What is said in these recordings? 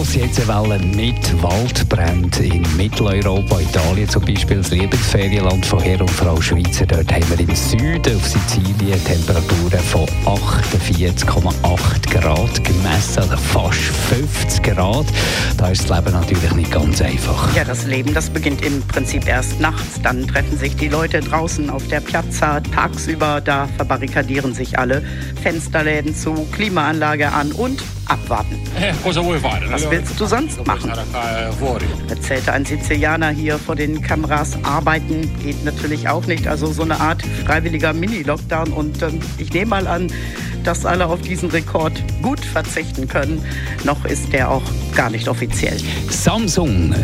Grosse Hitzewellen mit Waldbränden in Mitteleuropa, Italien zum Beispiel, das Lieblingsferienland von Herr und Frau Schweizer. Dort haben wir im Süden auf Sizilien Temperaturen von 48,8 Grad gemessen, also fast 50 Grad. Da ist das Leben natürlich nicht ganz einfach. Ja, das Leben, das beginnt im Prinzip erst nachts. Dann treffen sich die Leute draußen auf der Piazza tagsüber. Da verbarrikadieren sich alle Fensterläden zu, Klimaanlage an und abwarten. Was willst du sonst machen? Erzählte ein Sizilianer hier vor den Kameras. Arbeiten geht natürlich auch nicht. Also so eine Art freiwilliger Mini-Lockdown. Und ähm, ich nehme mal an, dass alle auf diesen Rekord gut verzichten können. Noch ist der auch gar nicht offiziell. Samsung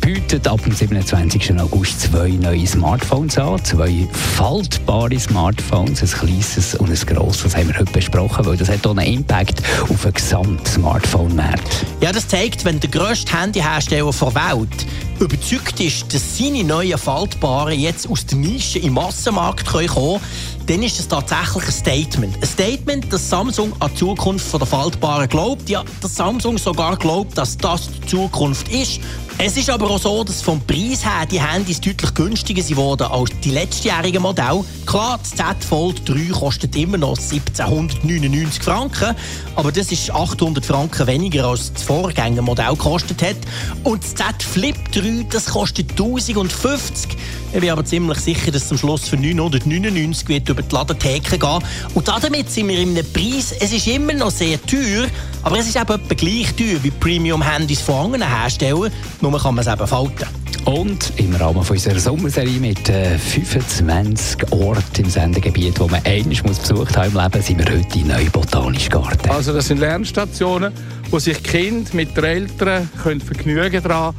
bietet ab dem 27. August zwei neue Smartphones an. Zwei faltbare Smartphones, ein kleines und ein grosses. Das haben wir heute besprochen, weil das hat auch einen Impact auf den gesamten Smartphone-Markt. Ja, das zeigt, wenn der grösste Handyhersteller der Welt überzeugt ist, dass seine neuen Faltbaren jetzt aus der Nische im Massenmarkt kommen können, dann ist das tatsächlich ein Statement. Ein Statement, dass Samsung an die Zukunft der Faltbaren glaubt. Ja, dass Samsung sogar glaubt, dass das die Zukunft ist. Es ist aber auch so, dass vom Preis her die Handys deutlich günstiger sind als die letztjährigen Modelle. Klar, das Z Fold 3 kostet immer noch 1799 Franken, aber das ist 800 Franken weniger als das Vorgängermodell gekostet hat. Und das Z Flip 3, das kostet 1050. Ich bin aber ziemlich sicher, dass es am Schluss für 999 wird über die Ladentheke gehen. Und damit sind wir in einem Preis, es ist immer noch sehr teuer, aber es ist eben etwa gleich teuer wie Premium-Handys von anderen Herstellern, nur kann man es eben falten. Und im Rahmen unserer Sommerserie mit äh, 25 Orten im Sendegebiet, wo man einmal besucht haben im Leben, sind wir heute in Neubotanischen Garten. Also das sind Lernstationen, wo sich Kinder mit den Eltern können vergnügen daran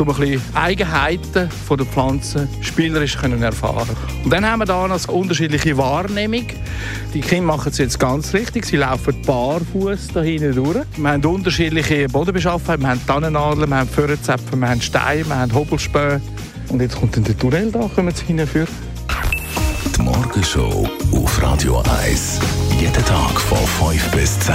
um ein bisschen Eigenheiten der Pflanzen spielerisch können erfahren Und dann haben wir da noch unterschiedliche Wahrnehmung. Die Kinder machen es jetzt ganz richtig. Sie laufen barfuß da hinten durch. Wir haben unterschiedliche Bodenbeschaffenheit. Wir haben Tannennadeln, wir haben Föhrenzäpfe, wir haben Steine, wir haben Hobelspäne. Und jetzt kommt dann der Tunnel da, kommen Sie hinführen. Die Morgenshow auf Radio 1. Jeden Tag von 5 bis 10.